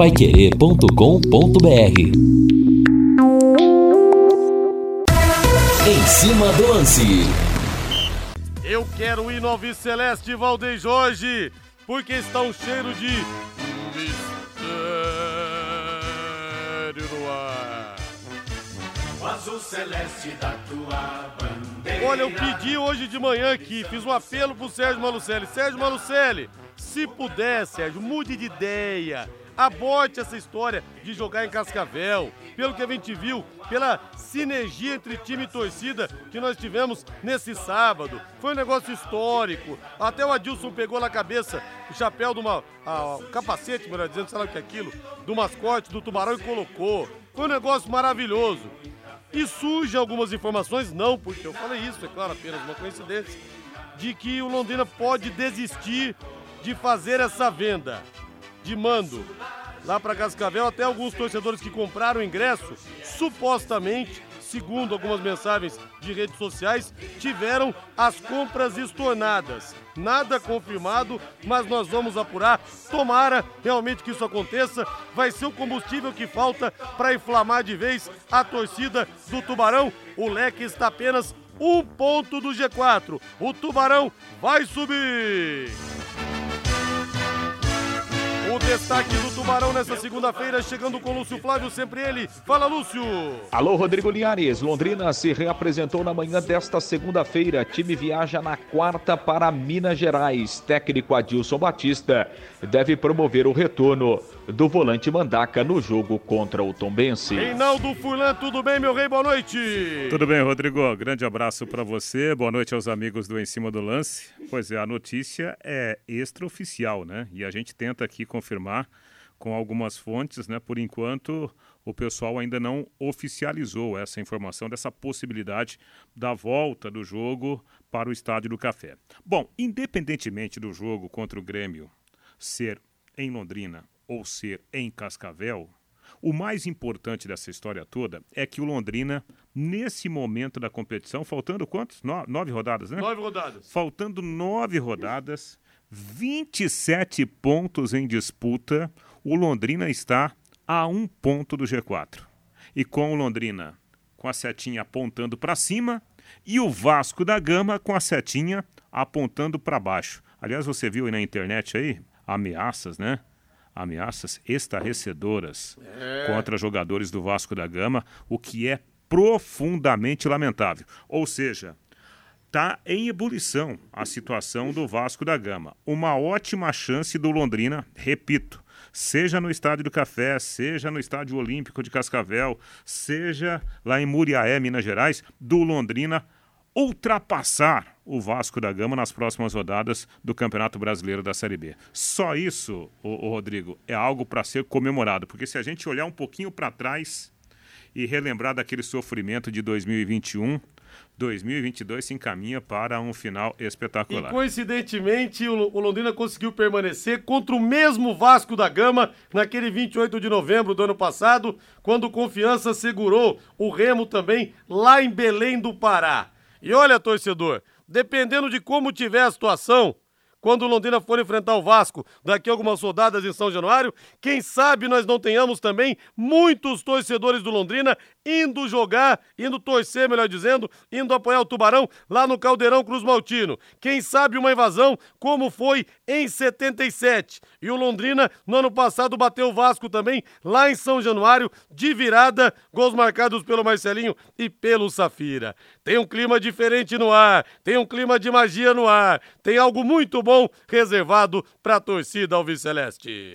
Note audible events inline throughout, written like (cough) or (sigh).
paiquerê.com.br Em cima do lance. Eu quero ir no Alves Celeste Valdem Jorge, porque está um cheiro de mistério no ar. O azul celeste da tua bandeira. Olha, eu pedi hoje de manhã aqui, fiz um apelo pro Sérgio Malucelli. Sérgio Malucelli, se puder, Sérgio, mude de ideia. Aborte essa história de jogar em Cascavel. Pelo que a gente viu, pela sinergia entre time e torcida que nós tivemos nesse sábado. Foi um negócio histórico. Até o Adilson pegou na cabeça o chapéu de capacete, melhor dizendo, sei lá o que é aquilo, do mascote do tubarão e colocou. Foi um negócio maravilhoso. E surgem algumas informações, não porque eu falei isso, é claro, apenas uma coincidência, de que o Londrina pode desistir de fazer essa venda de mando lá para Cascavel. Até alguns torcedores que compraram o ingresso, supostamente, segundo algumas mensagens de redes sociais, tiveram as compras estornadas. Nada confirmado, mas nós vamos apurar. Tomara realmente que isso aconteça. Vai ser o combustível que falta para inflamar de vez a torcida do Tubarão. O leque está apenas um ponto do G4. O Tubarão vai subir. Destaque do Tubarão nessa segunda-feira, chegando com Lúcio Flávio, sempre ele. Fala, Lúcio! Alô, Rodrigo Linhares. Londrina se reapresentou na manhã desta segunda-feira. Time viaja na quarta para Minas Gerais. Técnico Adilson Batista deve promover o retorno do volante Mandaca no jogo contra o Tombense. Reinaldo Furlan, tudo bem, meu rei? Boa noite! Tudo bem, Rodrigo. Grande abraço para você. Boa noite aos amigos do Em Cima do Lance. Pois é, a notícia é extraoficial, né? E a gente tenta aqui confirmar com algumas fontes, né? Por enquanto, o pessoal ainda não oficializou essa informação dessa possibilidade da volta do jogo para o Estádio do Café. Bom, independentemente do jogo contra o Grêmio ser em Londrina ou ser em Cascavel, o mais importante dessa história toda é que o Londrina, nesse momento da competição, faltando quantos? No, nove rodadas, né? Nove rodadas. Faltando nove rodadas, 27 pontos em disputa, o Londrina está a um ponto do G4. E com o Londrina com a setinha apontando para cima e o Vasco da Gama com a setinha apontando para baixo. Aliás, você viu aí na internet aí ameaças, né? Ameaças estarrecedoras É. contra jogadores do Vasco da Gama, o que é profundamente lamentável. Ou seja, está em ebulição a situação do Vasco da Gama. Uma ótima chance do Londrina, repito, seja no Estádio do Café, seja no Estádio Olímpico de Cascavel, seja lá em Muriaé, Minas Gerais, do Londrina ultrapassar o Vasco da Gama nas próximas rodadas do Campeonato Brasileiro da Série B. Só isso, o, Rodrigo, é algo para ser comemorado, porque se a gente olhar um pouquinho para trás e relembrar daquele sofrimento de 2021, 2022 se encaminha para um final E espetacular. coincidentemente, o Londrina conseguiu permanecer contra o mesmo Vasco da Gama naquele 28 de novembro do ano passado, quando Confiança segurou o Remo também lá em Belém do Pará. E olha, torcedor, dependendo de como tiver a situação, quando o Londrina for enfrentar o Vasco daqui a algumas rodadas em São Januário, quem sabe nós não tenhamos também muitos torcedores do Londrina indo jogar, indo torcer, melhor dizendo, indo apoiar o Tubarão lá no Caldeirão Cruz Maltino. Quem sabe uma invasão como foi em 77. E o Londrina no ano passado bateu o Vasco também lá em São Januário de virada, gols marcados pelo Marcelinho e pelo Safira. Tem um clima diferente no ar, tem um clima de magia no ar, tem algo muito bom reservado para a torcida Alves Celeste.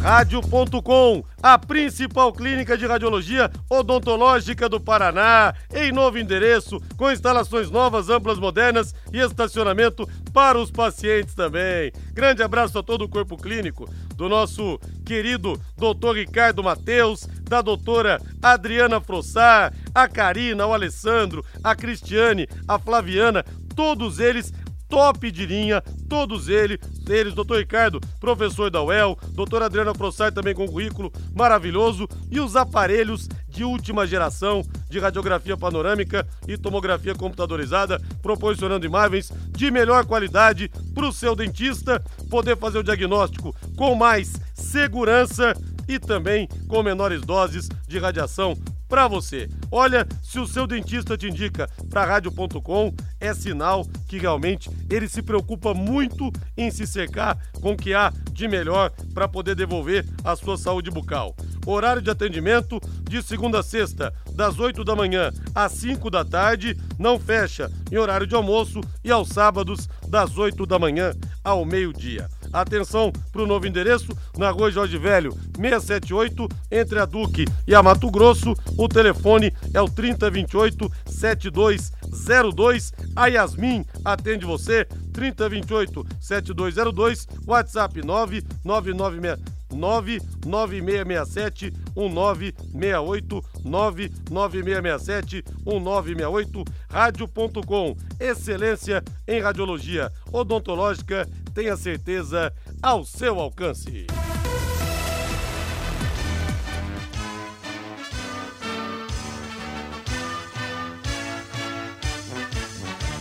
Rádio.com, a principal clínica de radiologia odontológica do Paraná, em novo endereço, com instalações novas, amplas, modernas e estacionamento para os pacientes também. Grande abraço a todo o corpo clínico do nosso querido doutor Ricardo Mateus, da doutora Adriana Frossar, a Karina, o Alessandro, a Cristiane, a Flaviana, todos eles top de linha, todos eles, eles, doutor Ricardo, professor da UEL, doutor Adriana Prossai também com currículo maravilhoso, e os aparelhos de última geração de radiografia panorâmica e tomografia computadorizada, proporcionando imagens de melhor qualidade para o seu dentista poder fazer o diagnóstico com mais segurança e também com menores doses de radiação para você. Olha, se o seu dentista te indica para rádio.com, é sinal que realmente ele se preocupa muito em se cercar com o que há de melhor para poder devolver a sua saúde bucal. Horário de atendimento de segunda a sexta, das 8 da manhã às 5 da tarde, não fecha em horário de almoço e aos sábados, das 8 da manhã ao meio-dia. Atenção para o novo endereço, na rua Jorge Velho, 678, entre a Duque e a Mato Grosso. O telefone é o 3028 7202. A Yasmin atende você, 3028 7202, WhatsApp 99966 99667 1968 99667 1968 rádio.com Excelência em radiologia odontológica, tenha certeza ao seu alcance.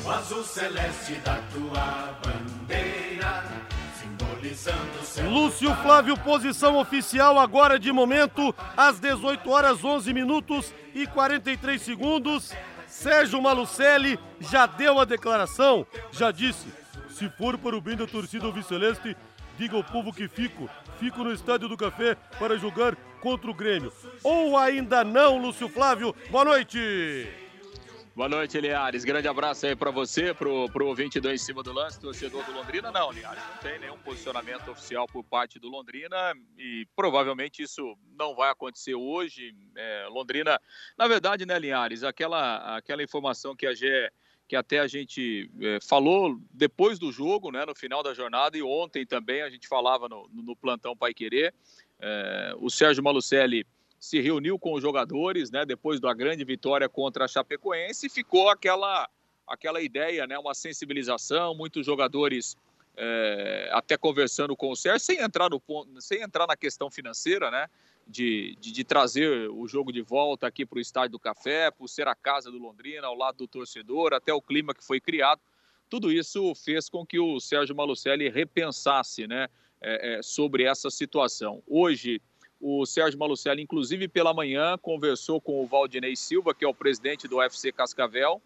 O azul celeste da tua bandeira Lúcio Flávio, posição oficial agora de momento, às 18 horas 11 minutos e 43 segundos. Sérgio Malucelli já deu a declaração, já disse: se for para o bem da torcida Celeste, diga ao povo que fico, fico no Estádio do Café para jogar contra o Grêmio. Ou ainda não, Lúcio Flávio, boa noite! Boa noite, Liares. Grande abraço aí para você, pro, pro ouvinte do Em Cima do Lance, torcedor do Londrina. Não, Liares, não tem nenhum posicionamento oficial por parte do Londrina e provavelmente isso não vai acontecer hoje. É, Londrina, na verdade, né, Linhares, aquela, aquela informação que a Gé que até a gente é, falou depois do jogo, né, no final da jornada, e ontem também a gente falava no, no plantão Pai Querer. É, o Sérgio Malucelli se reuniu com os jogadores, né, depois da grande vitória contra a Chapecoense, e ficou aquela aquela ideia, né, uma sensibilização, muitos jogadores é, até conversando com o Sérgio, sem entrar no sem entrar na questão financeira, né, de, de, de trazer o jogo de volta aqui para o Estádio do Café, por ser a casa do Londrina, ao lado do torcedor, até o clima que foi criado, tudo isso fez com que o Sérgio Malucelli repensasse, né, é, é, sobre essa situação. Hoje o Sérgio Malucelli, inclusive pela manhã, conversou com o Valdinei Silva, que é o presidente do UFC Cascavel,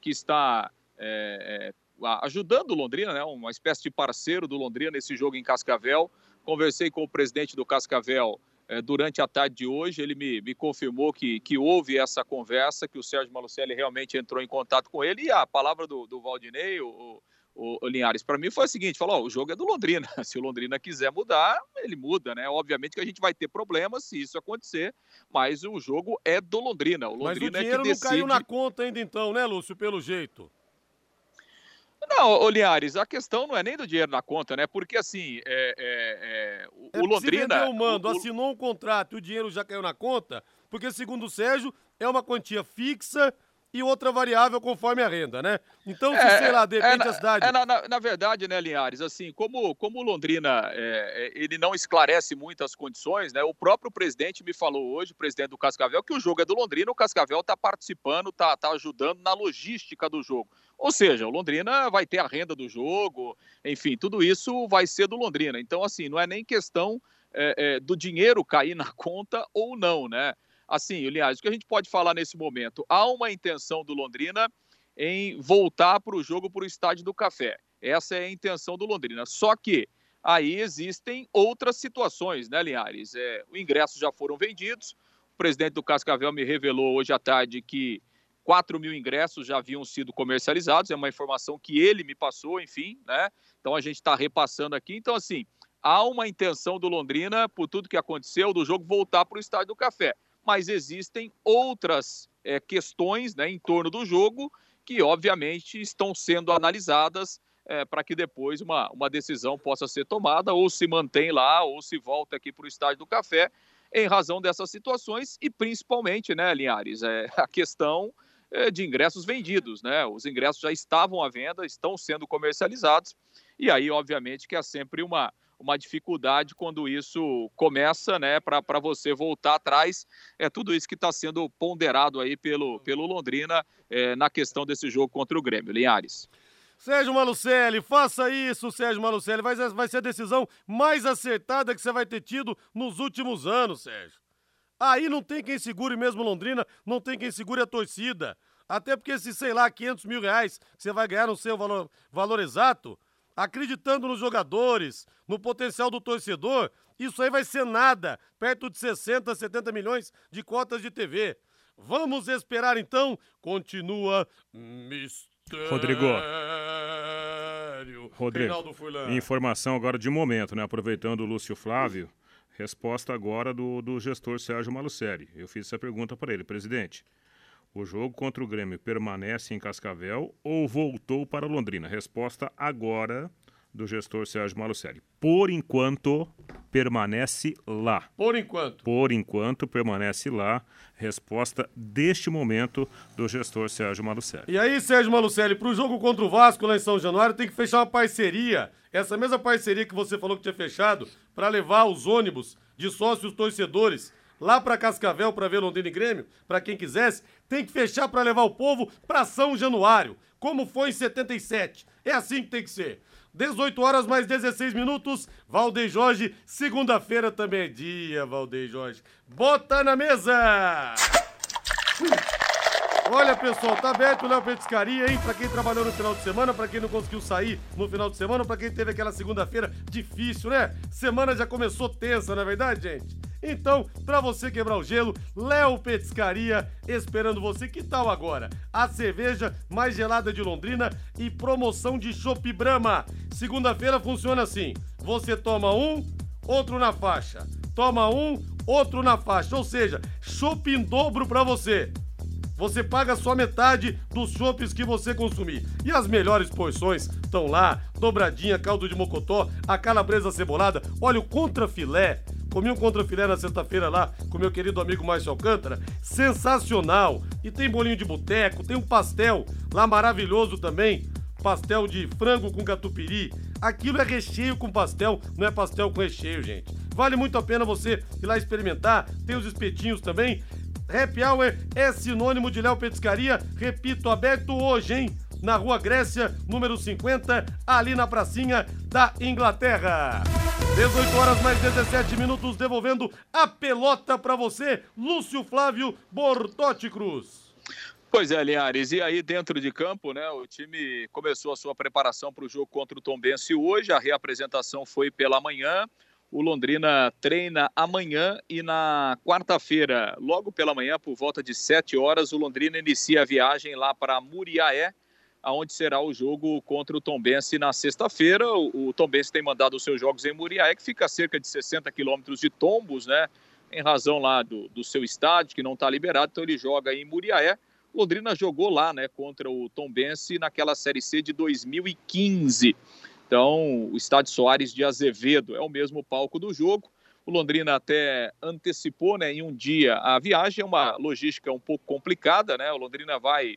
que está é, é, ajudando o Londrina, né, uma espécie de parceiro do Londrina nesse jogo em Cascavel. Conversei com o presidente do Cascavel é, durante a tarde de hoje, ele me, me confirmou que, que houve essa conversa, que o Sérgio Malucelli realmente entrou em contato com ele, e a palavra do, do Valdinei, o, o, o Linhares, para mim foi o seguinte: falou, o jogo é do Londrina. (laughs) Se o Londrina quiser mudar, ele muda, né? Obviamente que a gente vai ter problemas se isso acontecer, mas o jogo é do Londrina. O Londrina mas o dinheiro é que decide... não caiu na conta ainda então, né, Lúcio, pelo jeito? Não, ô Linhares, a questão não é nem do dinheiro na conta, né? Porque assim, é, é, é, o, é o Londrina. Se o mando, o, assinou um contrato e o dinheiro já caiu na conta, porque segundo o Sérgio, é uma quantia fixa e outra variável conforme a renda, né? Então, se, é, sei lá, de repente é, a cidade... É, na, na, na, verdade, né, Linhares, assim, como, como o Londrina, é, é, ele não esclarece muitas condições, né? O próprio presidente me falou hoje, o presidente do Cascavel, que o jogo é do Londrina, o Cascavel está participando, está tá ajudando na logística do jogo. Ou seja, o Londrina vai ter a renda do jogo, enfim, tudo isso vai ser do Londrina. Então, assim, não é nem questão é, é, do dinheiro cair na conta ou não, né? Assim, aliás, o que a gente pode falar nesse momento? Há uma intenção do Londrina em voltar para o jogo para o Estádio do Café. Essa é a intenção do Londrina. Só que aí existem outras situações, né, Linhares? É, os ingressos já foram vendidos. O presidente do Cascavel me revelou hoje à tarde que 4 mil ingressos já haviam sido comercializados. É uma informação que ele me passou, enfim, né? Então a gente está repassando aqui. Então, assim, há uma intenção do Londrina, por tudo que aconteceu, do jogo voltar para o Estádio do Café mas existem outras é, questões né, em torno do jogo que, obviamente, estão sendo analisadas é, para que depois uma, uma decisão possa ser tomada, ou se mantém lá, ou se volta aqui para o Estádio do Café, em razão dessas situações e principalmente, né, Linhares, é, a questão de ingressos vendidos, né? Os ingressos já estavam à venda, estão sendo comercializados, e aí, obviamente, que é sempre uma, uma dificuldade quando isso começa, né, para você voltar atrás. É tudo isso que está sendo ponderado aí pelo, pelo Londrina é, na questão desse jogo contra o Grêmio. Linhares. Sérgio Malucelli, faça isso, Sérgio Malucelli. Vai, vai ser a decisão mais acertada que você vai ter tido nos últimos anos, Sérgio. Aí não tem quem segure mesmo Londrina, não tem quem segure a torcida. Até porque se, sei lá, 500 mil reais que você vai ganhar no seu valor, valor exato, acreditando nos jogadores, no potencial do torcedor, isso aí vai ser nada, perto de 60, 70 milhões de cotas de TV. Vamos esperar então. Continua mistério. Rodrigo. Rodrigo, informação agora de momento, né? Aproveitando o Lúcio Flávio. Resposta agora do, do gestor Sérgio Malucelli. Eu fiz essa pergunta para ele, presidente. O jogo contra o Grêmio permanece em Cascavel ou voltou para Londrina? Resposta agora do gestor Sérgio Malucelli. Por enquanto, permanece lá. Por enquanto. Por enquanto, permanece lá. Resposta deste momento do gestor Sérgio Malucelli. E aí, Sérgio Malucelli, para o jogo contra o Vasco lá em São Januário, tem que fechar uma parceria. Essa mesma parceria que você falou que tinha fechado para levar os ônibus de sócios torcedores lá para Cascavel para ver Londrina e Grêmio, para quem quisesse, tem que fechar para levar o povo para São Januário, como foi em 77. É assim que tem que ser. 18 horas mais 16 minutos. Valdeir Jorge, segunda-feira também é dia, Valdeir Jorge. Bota na mesa! Olha, pessoal, tá aberto o Léo Petiscaria, hein? Pra quem trabalhou no final de semana, pra quem não conseguiu sair no final de semana, pra quem teve aquela segunda-feira difícil, né? Semana já começou tensa, não é verdade, gente? Então, para você quebrar o gelo, Léo Petiscaria esperando você. Que tal agora? A cerveja mais gelada de Londrina e promoção de Chopp Brahma. Segunda-feira funciona assim: você toma um, outro na faixa. Toma um, outro na faixa. Ou seja, chopp em dobro para você. Você paga só metade dos chopps que você consumir. E as melhores porções estão lá: dobradinha, caldo de mocotó, a calabresa cebolada, olha o contrafilé Comi um contrafilé na sexta-feira lá com meu querido amigo Márcio Alcântara. Sensacional! E tem bolinho de boteco, tem um pastel lá maravilhoso também. Pastel de frango com catupiry. Aquilo é recheio com pastel, não é pastel com recheio, gente. Vale muito a pena você ir lá experimentar. Tem os espetinhos também. Happy Hour é sinônimo de Léo Petiscaria. Repito, aberto hoje, hein? Na Rua Grécia, número 50, ali na pracinha da Inglaterra. 18 horas mais 17 minutos, devolvendo a pelota para você, Lúcio Flávio Bortotti Cruz. Pois é, Linhares, e aí dentro de campo, né, o time começou a sua preparação para o jogo contra o Tombense hoje, a reapresentação foi pela manhã, o Londrina treina amanhã e na quarta-feira, logo pela manhã, por volta de 7 horas, o Londrina inicia a viagem lá para Muriaé, aonde será o jogo contra o Tombense na sexta-feira. O, Tombense tem mandado os seus jogos em Muriaé, que fica a cerca de 60 quilômetros de Tombos, né? Em razão lá do, do seu estádio, que não está liberado, então ele joga em Muriaé. Londrina jogou lá, né, contra o Tombense naquela Série C de 2015. Então, o estádio Soares de Azevedo é o mesmo palco do jogo. O Londrina até antecipou, né, em um dia a viagem, é uma logística um pouco complicada, né? O Londrina vai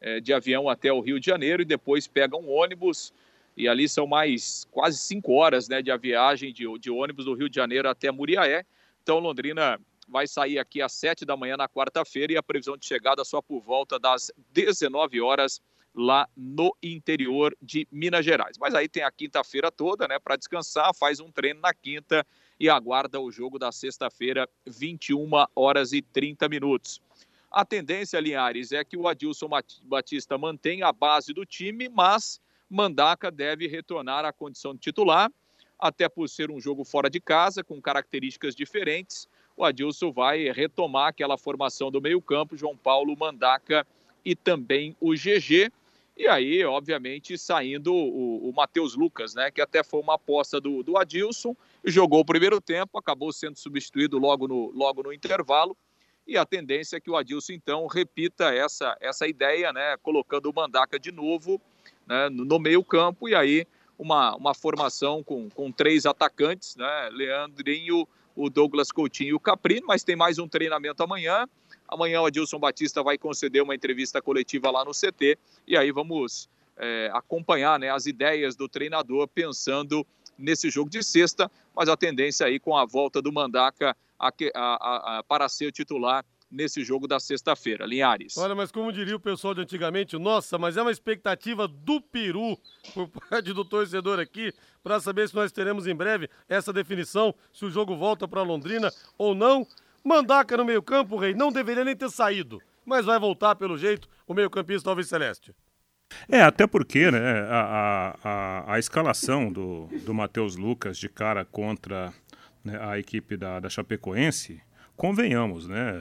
é, de avião até o Rio de Janeiro e depois pega um ônibus. E ali são mais quase cinco horas né, de viagem de, de ônibus do Rio de Janeiro até Muriaé. Então, Londrina vai sair aqui às sete da manhã na quarta-feira e a previsão de chegada só por volta das 19 horas lá no interior de Minas Gerais. Mas aí tem a quinta-feira toda, né, para descansar, faz um treino na quinta e aguarda o jogo da sexta-feira, 21 horas e 30 minutos. A tendência, Linhares, é que o Adilson Batista mantenha a base do time, mas Mandaca deve retornar à condição de titular, até por ser um jogo fora de casa, com características diferentes. O Adilson vai retomar aquela formação do meio-campo, João Paulo, Mandaca e também o GG. E aí, obviamente, saindo o, o Matheus Lucas, né? Que até foi uma aposta do, do Adilson, jogou o primeiro tempo, acabou sendo substituído logo no, logo no intervalo e a tendência é que o Adilson, então, repita essa, essa ideia, né, colocando o Mandaca de novo né, no meio campo, e aí uma, uma formação com, com três atacantes, né, Leandrinho, o Douglas Coutinho e o Caprino, mas tem mais um treinamento amanhã, Amanhã o Adilson Batista vai conceder uma entrevista coletiva lá no CT e aí vamos é, acompanhar né, as ideias do treinador pensando nesse jogo de sexta, mas a tendência aí com a volta do Mandaca a, a, a, para ser titular nesse jogo da sexta-feira. Linhares. Olha, mas como diria o pessoal de antigamente, nossa, mas é uma expectativa do peru por parte do torcedor aqui para saber se nós teremos em breve essa definição, se o jogo volta para Londrina ou não. Mandaca no meio-campo, Rei, não deveria nem ter saído, mas vai voltar pelo jeito o meio-campista Alves Celeste. É, até porque né, a, a, a, escalação do, do Matheus Lucas de cara contra né, a equipe da, da Chapecoense, convenhamos, né?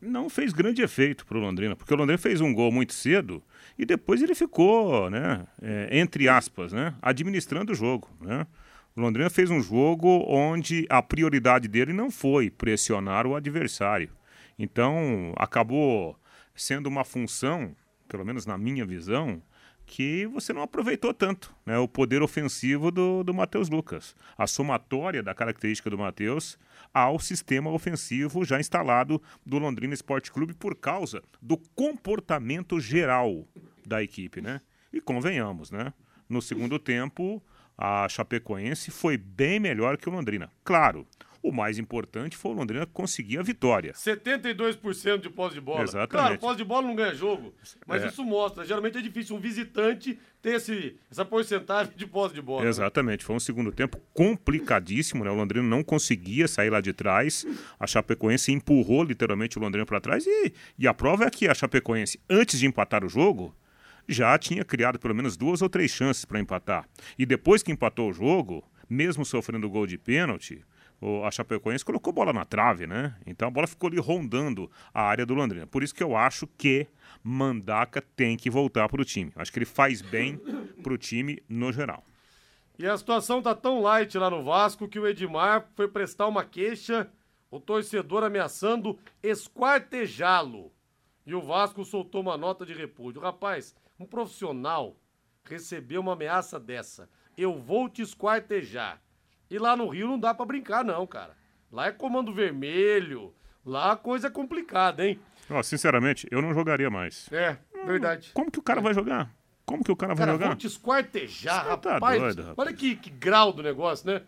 Não fez grande efeito para o Londrina, porque o Londrina fez um gol muito cedo e depois ele ficou, né, é, entre aspas, né, administrando o jogo. Né? O Londrina fez um jogo onde a prioridade dele não foi pressionar o adversário. Então acabou sendo uma função pelo menos na minha visão, que você não aproveitou tanto né, o poder ofensivo do, do Matheus Lucas. A somatória da característica do Matheus ao sistema ofensivo já instalado do Londrina Esporte Clube por causa do comportamento geral da equipe. Né? E convenhamos, né? no segundo tempo, a Chapecoense foi bem melhor que o Londrina. Claro, o mais importante foi o Londrina conseguir a vitória. 72% de posse de bola. Exatamente. Claro, posse de bola não ganha jogo, mas é. isso mostra. Geralmente é difícil um visitante ter esse, essa porcentagem de posse de bola. Exatamente. Foi um segundo tempo complicadíssimo, né? O Londrina não conseguia sair lá de trás. A Chapecoense empurrou literalmente o Londrina para trás e, e a prova é que a Chapecoense, antes de empatar o jogo, já tinha criado pelo menos duas ou três chances para empatar. E depois que empatou o jogo, mesmo sofrendo gol de pênalti, a Chapecoense colocou bola na trave, né? Então a bola ficou ali rondando a área do Londrina. Por isso que eu acho que Mandaca tem que voltar para o time. Acho que ele faz bem para o time no geral. E a situação tá tão light lá no Vasco que o Edmar foi prestar uma queixa, o torcedor ameaçando esquartejá-lo. E o Vasco soltou uma nota de repúdio. Rapaz, um profissional recebeu uma ameaça dessa. Eu vou te esquartejar. E lá no Rio não dá para brincar, não, cara. Lá é comando vermelho. Lá a coisa é complicada, hein? Ó, sinceramente, eu não jogaria mais. É, verdade. Como que o cara vai jogar? Como que o cara, cara vai jogar? Vou te esquartejar, tá rapaz. Doido, rapaz. Olha que, que grau do negócio, né?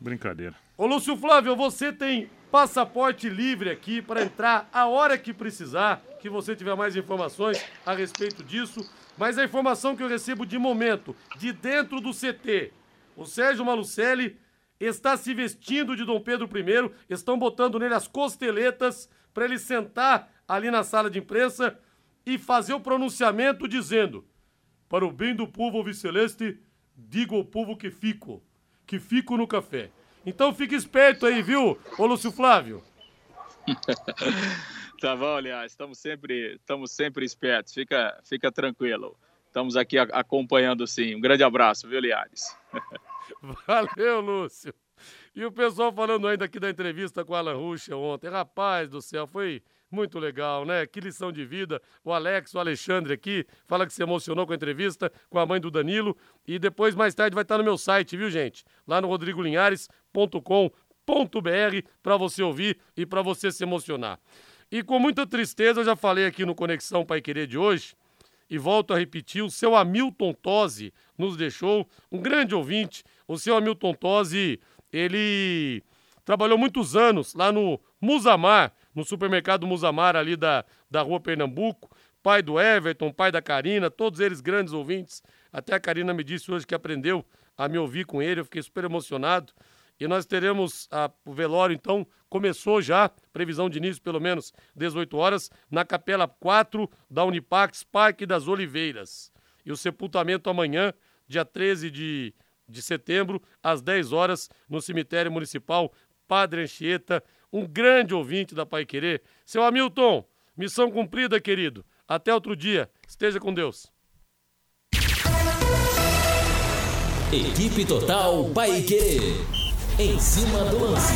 Brincadeira. Ô, Lúcio Flávio, você tem passaporte livre aqui para entrar a hora que precisar, que você tiver mais informações a respeito disso. Mas a informação que eu recebo de momento, de dentro do CT, o Sérgio Malucelli está se vestindo de Dom Pedro I, estão botando nele as costeletas para ele sentar ali na sala de imprensa e fazer o pronunciamento dizendo: Para o bem do povo alviceleste, digo ao povo que fico, que fico no café. Então fique esperto aí, viu, ô Lúcio Flávio? (laughs) tá bom, aliás, estamos sempre, estamos sempre espertos, fica, fica tranquilo. Estamos aqui acompanhando sim. Um grande abraço, viu, Liares? (laughs) (laughs) Valeu, Lúcio. E o pessoal falando ainda aqui da entrevista com o Alan Ruxa ontem. Rapaz do céu, foi muito legal, né? Que lição de vida. O Alex, o Alexandre aqui, fala que se emocionou com a entrevista com a mãe do Danilo. E depois, mais tarde, vai estar no meu site, viu, gente? Lá no rodrigolinhares.com.br para você ouvir e para você se emocionar. E com muita tristeza, eu já falei aqui no Conexão Pai Querer de hoje, e volto a repetir, o seu Hamilton Tosi nos deixou, um grande ouvinte. O seu Hamilton Tosi, ele trabalhou muitos anos lá no Musamar, no supermercado Musamar ali da, da rua Pernambuco. Pai do Everton, pai da Karina, todos eles grandes ouvintes. Até a Karina me disse hoje que aprendeu a me ouvir com ele, eu fiquei super emocionado. E nós teremos a, o velório, então, começou já, previsão de início pelo menos 18 horas, na Capela 4 da Unipax Parque das Oliveiras. E o sepultamento amanhã, dia 13 de, de setembro, às 10 horas, no cemitério municipal Padre Anchieta, um grande ouvinte da Pai Querer. Seu Hamilton, missão cumprida, querido. Até outro dia. Esteja com Deus. Equipe Total Paique. Em cima do lance.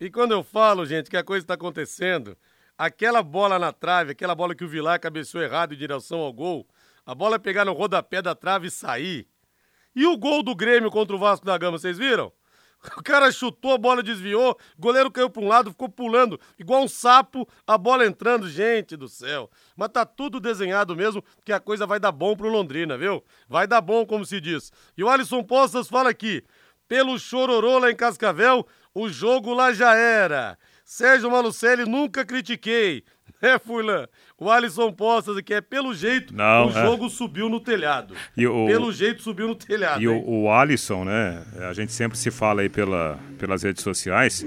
E quando eu falo, gente, que a coisa está acontecendo, aquela bola na trave, aquela bola que o Vilar cabeceou errado em direção ao gol, a bola pegar no rodapé da trave e sair. E o gol do Grêmio contra o Vasco da Gama, vocês viram? (laughs) O cara chutou, a bola desviou, o goleiro caiu para um lado, ficou pulando, igual um sapo, a bola entrando. Gente do céu. Mas tá tudo desenhado mesmo, que a coisa vai dar bom pro Londrina, viu? Vai dar bom, como se diz. E o Alisson Postas fala aqui: pelo chororô lá em Cascavel, o jogo lá já era. Sérgio Malucelli nunca critiquei. (laughs) É, Furlan. O Alisson Postas que é pelo jeito, Não, o é. jogo subiu no telhado. O- Pelo jeito subiu no telhado. E o, o Alisson, né? A gente sempre se fala aí pela, pelas redes sociais.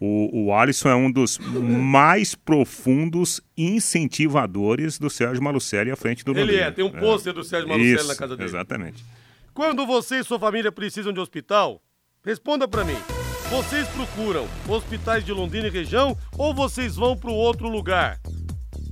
O, o Alisson é um dos mais profundos incentivadores do Sérgio Malucelli à frente do Ele Londrina. é, tem um pôster do Sérgio Malucelli Isso, na casa dele. Exatamente. Quando você e sua família precisam de hospital, responda pra mim. Vocês procuram hospitais de Londrina e região ou vocês vão para outro lugar?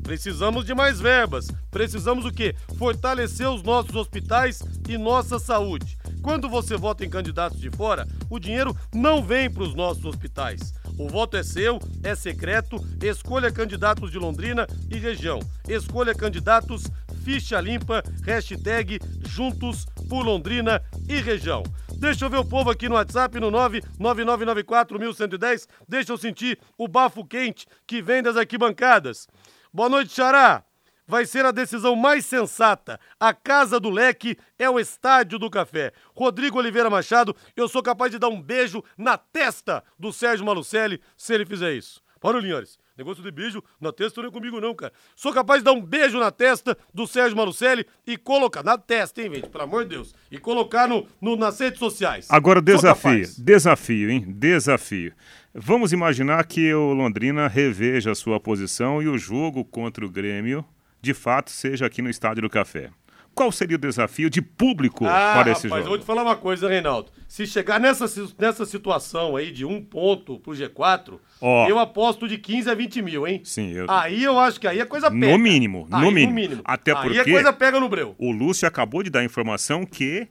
Precisamos de mais verbas. Precisamos o quê? Fortalecer os nossos hospitais e nossa saúde. Quando você vota em candidatos de fora, o dinheiro não vem para os nossos hospitais. O voto é seu, é secreto. Escolha candidatos de Londrina e região. Escolha candidatos ficha limpa, hashtag Juntos por Londrina e região. Deixa eu ver o povo aqui no WhatsApp no 999941110. Deixa eu sentir o bafo quente que vem das arquibancadas. Boa noite, Xará. Vai ser a decisão mais sensata. A casa do leque é o estádio do café. Rodrigo Oliveira Machado, eu sou capaz de dar um beijo na testa do Sérgio Malucelli se ele fizer isso. Para, Linhares. Negócio de beijo na testa não é comigo, não, cara. Sou capaz de dar um beijo na testa do Sérgio Malucelli e colocar. Na testa, hein, gente? Pelo amor de Deus. E colocar no, no- nas redes sociais. Agora, desafio. Desafio, hein? Desafio. Vamos imaginar que o Londrina reveja a sua posição e o jogo contra o Grêmio, de fato, seja aqui no Estádio do Café. Qual seria o desafio de público Ah, para esse rapaz, eu jogo? vou te falar uma coisa, Reinaldo. Se chegar nessa, nessa situação aí de um ponto pro G4, Ó. eu aposto de 15 a 20 mil, hein? Sim, eu- Aí eu acho que aí a coisa pega. No mínimo, Aí, no mínimo. Até aí porque a coisa pega no breu. o Lúcio acabou de dar informação que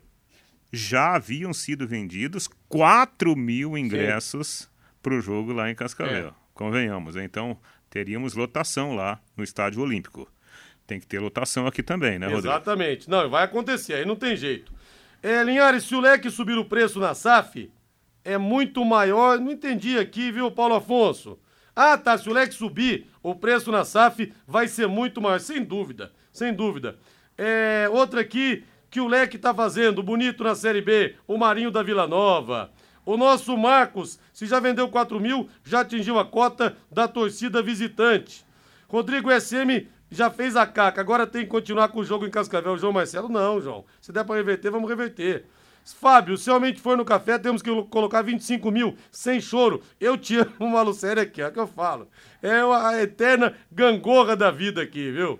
já haviam sido vendidos 4 mil ingressos para o jogo lá em Cascavel. É. Convenhamos, então teríamos lotação lá no Estádio Olímpico. Tem que ter lotação aqui também, né, Rodrigo? Exatamente. Não, vai acontecer, aí não tem jeito. É, Linhares, se o leque subir o preço na SAF, é muito maior. Não entendi aqui, viu, Paulo Afonso? Ah, tá. Se o leque subir, o preço na SAF vai ser muito maior. Sem dúvida, sem dúvida. É, outra aqui que o leque tá fazendo, bonito na Série B, o Marinho da Vila Nova. O nosso Marcos, se já vendeu 4 mil, já atingiu a cota da torcida visitante. Rodrigo SM já fez a caca, agora tem que continuar com o jogo em Cascavel. João Marcelo, não, João. Se der pra reverter, vamos reverter. Fábio, se realmente for no café, temos que colocar 25 mil, sem choro. Eu te amo, (laughs) Malucério aqui, é o que eu falo. É a eterna gangorra da vida aqui, viu?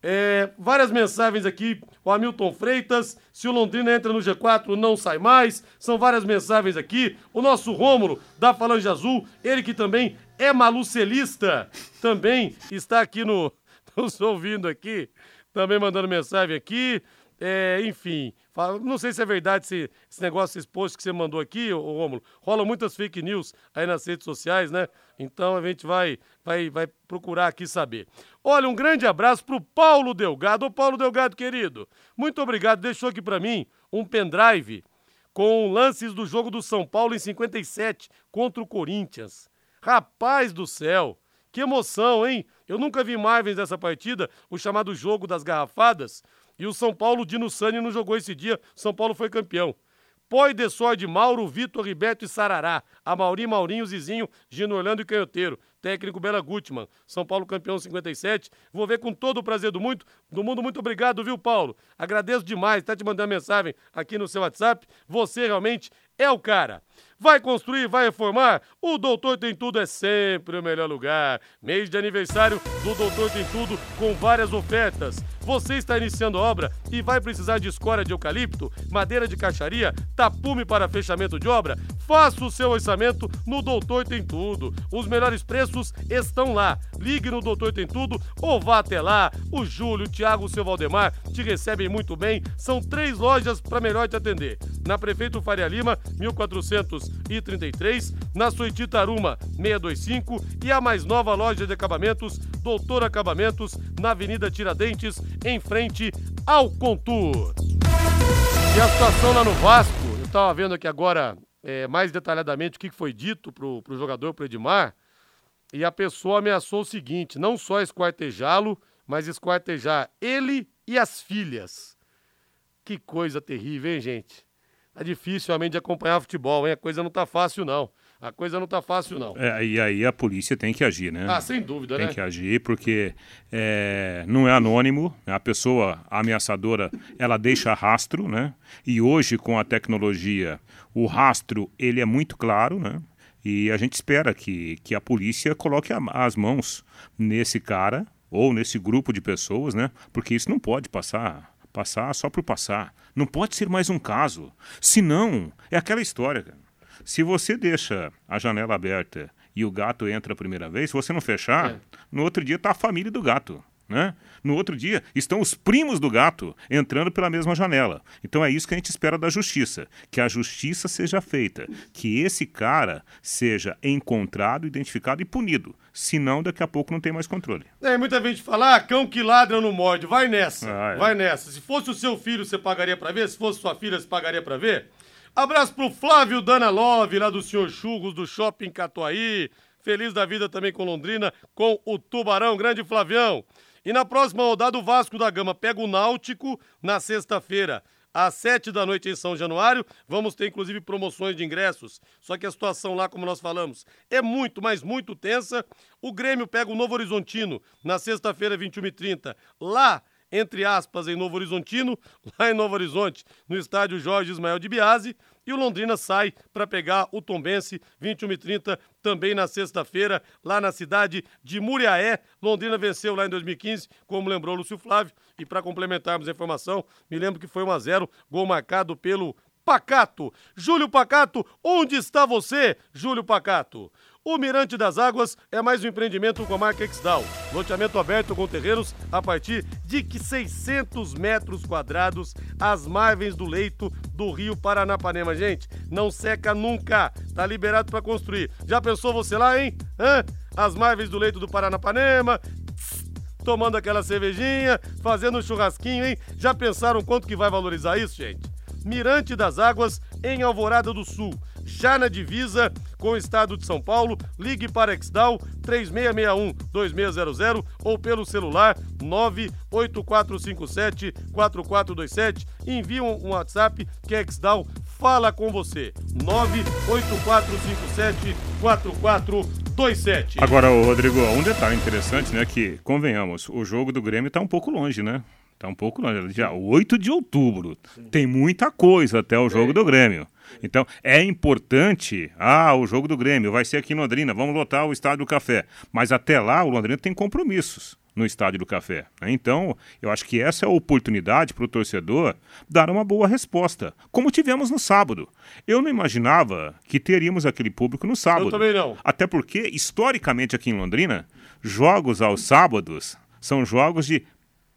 É, várias mensagens aqui. O Hamilton Freitas, se o Londrina entra no G4, não sai mais. São várias mensagens aqui. O nosso Rômulo, da Falange Azul, ele que também é malucelista, também está aqui no. Nos (laughs) ouvindo aqui, também mandando mensagem aqui. É, enfim, não sei se é verdade esse, esse negócio, esse post que você mandou aqui, ô, Rômulo. Rola muitas fake news aí nas redes sociais, né? Então a gente vai, vai, vai procurar aqui saber. Olha, um grande abraço pro Paulo Delgado. Ô Paulo Delgado, querido, muito obrigado. Deixou aqui pra mim um pendrive com lances do jogo do São Paulo em 57 contra o Corinthians. Rapaz do céu, que emoção, hein? Eu nunca vi Marvins dessa partida, o chamado jogo das garrafadas. E o São Paulo, Dino Sani não jogou esse dia, São Paulo foi campeão. Poi de de Mauro, Vitor, Ribeto e Sarará. Amauri, Maurinho, Zizinho, Gino Orlando e Canhoteiro. Técnico Bela Gutmann. São Paulo campeão 57. Vou ver com todo o prazer do, muito, do mundo. Muito obrigado, viu, Paulo? Agradeço demais. Tá te mandando mensagem aqui no seu WhatsApp. Você realmente é o cara. Vai construir, vai reformar? O Doutor Tem Tudo é sempre o melhor lugar. Mês de aniversário do Doutor Tem Tudo com várias ofertas. Você está iniciando a obra e vai precisar de escória de eucalipto, madeira de caixaria, tapume para fechamento de obra? Faça o seu orçamento no Doutor Tem Tudo. Os melhores preços estão lá. Ligue no Doutor Tem Tudo ou vá até lá. O Júlio, o Thiago, o seu Valdemar te recebem muito bem. São três lojas para melhor te atender. Na Prefeito Faria Lima, 1433, na Suíti Taruma, 625 e a mais nova loja de acabamentos, Doutor Acabamentos, na Avenida Tiradentes, em frente ao Contour. E a situação lá no Vasco, eu tava vendo aqui agora é, mais detalhadamente o que foi dito pro, pro jogador, pro Edmar, e a pessoa ameaçou o seguinte: não só esquartejá-lo, mas esquartejar ele e as filhas. Que coisa terrível, hein, gente? Tá difícil realmente de acompanhar futebol, hein? A coisa não tá fácil, não. A coisa não tá fácil, não. É, e aí a polícia tem que agir, né? Ah, sem dúvida, tem né? que agir, porque é, não é anônimo, né? a pessoa ameaçadora, ela deixa rastro, né? E hoje, com a tecnologia, o rastro, ele é muito claro, né? E a gente espera que, que a polícia coloque a, as mãos nesse cara ou nesse grupo de pessoas, né? Porque isso não pode passar passar só por passar. Não pode ser mais um caso. Senão, é aquela história, cara. Se você deixa a janela aberta e o gato entra a primeira vez, se você não fechar, É. no outro dia está a família do gato. Né? No outro dia estão os primos do gato entrando pela mesma janela. Então é isso que a gente espera da justiça, que a justiça seja feita, que esse cara seja encontrado, identificado e punido. Senão daqui a pouco não tem mais controle. É, muita gente fala, ah, cão que ladra não morde. Vai nessa, Ah, é. vai nessa. Se fosse o seu filho, você pagaria pra ver? Se fosse sua filha, você pagaria pra ver? Abraço pro Flávio Dana Love, lá do Senhor Chugos, do Shopping Catuaí. Feliz da vida também com Londrina, com o Tubarão. Grande Flavião. E na próxima rodada, o Vasco da Gama pega o Náutico na sexta-feira. Às sete da noite em São Januário, vamos ter inclusive promoções de ingressos. Só que a situação lá, como nós falamos, é muito, mas muito tensa. O Grêmio pega o Novo Horizontino na sexta-feira, 21h30, lá, entre aspas, em Novo Horizontino, (laughs) lá em Novo Horizonte, no estádio Jorge Ismael de Biase. E o Londrina sai para pegar o Tombense, 21h30, também na sexta-feira, lá na cidade de Muriaé. Londrina venceu lá em 2015, como lembrou Lúcio Flávio. E para complementarmos a informação, me lembro que foi 1 a 0 gol marcado pelo Pacato. Júlio Pacato, onde está você, Júlio Pacato? O Mirante das Águas é mais um empreendimento com a marca Exdal. Loteamento aberto com terrenos a partir de que 600 metros quadrados às margens do leito do rio Paranapanema. Gente, não seca nunca. Tá liberado para construir. Já pensou você lá, hein? Hã? As margens do leito do Paranapanema, tomando aquela cervejinha, fazendo um churrasquinho, hein? Já pensaram quanto que vai valorizar isso, gente? Mirante das Águas, em Alvorada do Sul. Já na divisa com o estado de São Paulo, ligue para Exdal 3661-2600 ou pelo celular 98457-4427. Envie um WhatsApp que a Exdal fala com você. 98457-4427. Agora, Rodrigo, um detalhe interessante, né? Que, convenhamos, o jogo do Grêmio tá um pouco longe, né? Tá um pouco longe. Já 8 de outubro. Tem muita coisa até o jogo do Grêmio. Então, é importante. Ah, o jogo do Grêmio vai ser aqui em Londrina. Vamos lotar o Estádio do Café. Mas até lá, o Londrina tem compromissos no Estádio do Café. né? Então, eu acho que essa é a oportunidade para o torcedor dar uma boa resposta, como tivemos no sábado. Eu não imaginava que teríamos aquele público no sábado. Eu também não. Até porque, historicamente aqui em Londrina, jogos aos sábados são jogos de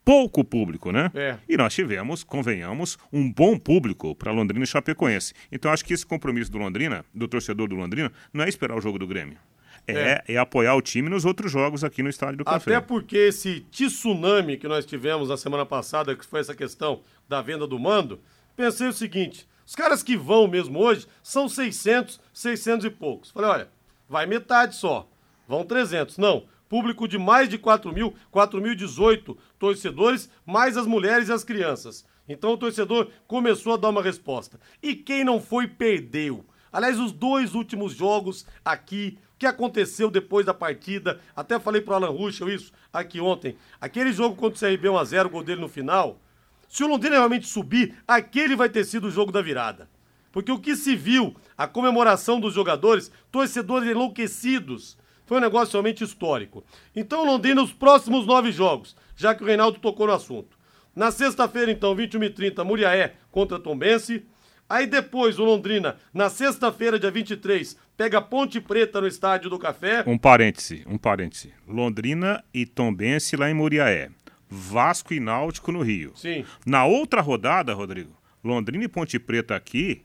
pouco público, né? É. E nós tivemos, convenhamos, um bom público para Londrina e Chapecoense. Então acho que esse compromisso do Londrina, do torcedor do Londrina, não é esperar o jogo do Grêmio. É, é apoiar o time nos outros jogos aqui no Estádio do Café. Até porque esse tsunami que nós tivemos na semana passada, que foi essa questão da venda do mando, pensei o seguinte: os caras que vão mesmo hoje são 600, 600 e poucos. Falei, olha, vai metade só, vão 300. Não, público de mais de 4 mil, 4.018 torcedores, mais as mulheres e as crianças. Então o torcedor começou a dar uma resposta. E quem não foi, perdeu. Aliás, os dois últimos jogos aqui, o que aconteceu depois da partida, até falei pro Alan Ruschel isso aqui ontem. Aquele jogo contra o CRB 1x0, o gol dele no final. Se o Londrina realmente subir, aquele vai ter sido o jogo da virada. Porque o que se viu, a comemoração dos jogadores, torcedores enlouquecidos, foi um negócio realmente histórico. Então, Londrina, os próximos nove jogos, já que o Reinaldo tocou no assunto. Na sexta-feira, então, 21h30, Muriaé contra Tombense. Aí depois, o Londrina, na sexta-feira, dia 23, pega Ponte Preta no Estádio do Café. Um parêntese, um parêntese. Londrina e Tombense lá em Muriaé. Vasco e Náutico no Rio. Sim. Na outra rodada, Rodrigo, Londrina e Ponte Preta aqui,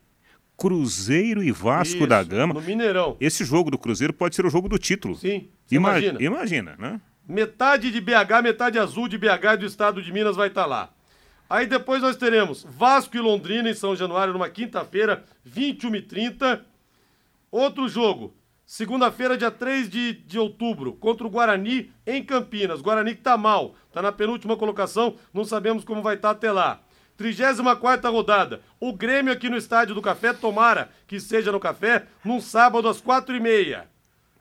Cruzeiro e Vasco Isso, da Gama. No Mineirão. Esse jogo do Cruzeiro pode ser o jogo do título. Sim. Imagina. Imagina, né? Metade de BH, metade azul de BH do estado de Minas vai estar lá. Aí depois nós teremos Vasco e Londrina em São Januário numa quinta-feira, 21h30. Outro jogo, segunda-feira, dia 3 de, de outubro, contra o Guarani em Campinas. Guarani que tá mal, tá na penúltima colocação, não sabemos como vai estar tá até lá. 34 rodada. O Grêmio aqui no Estádio do Café, tomara que seja no Café, num sábado às 4h30.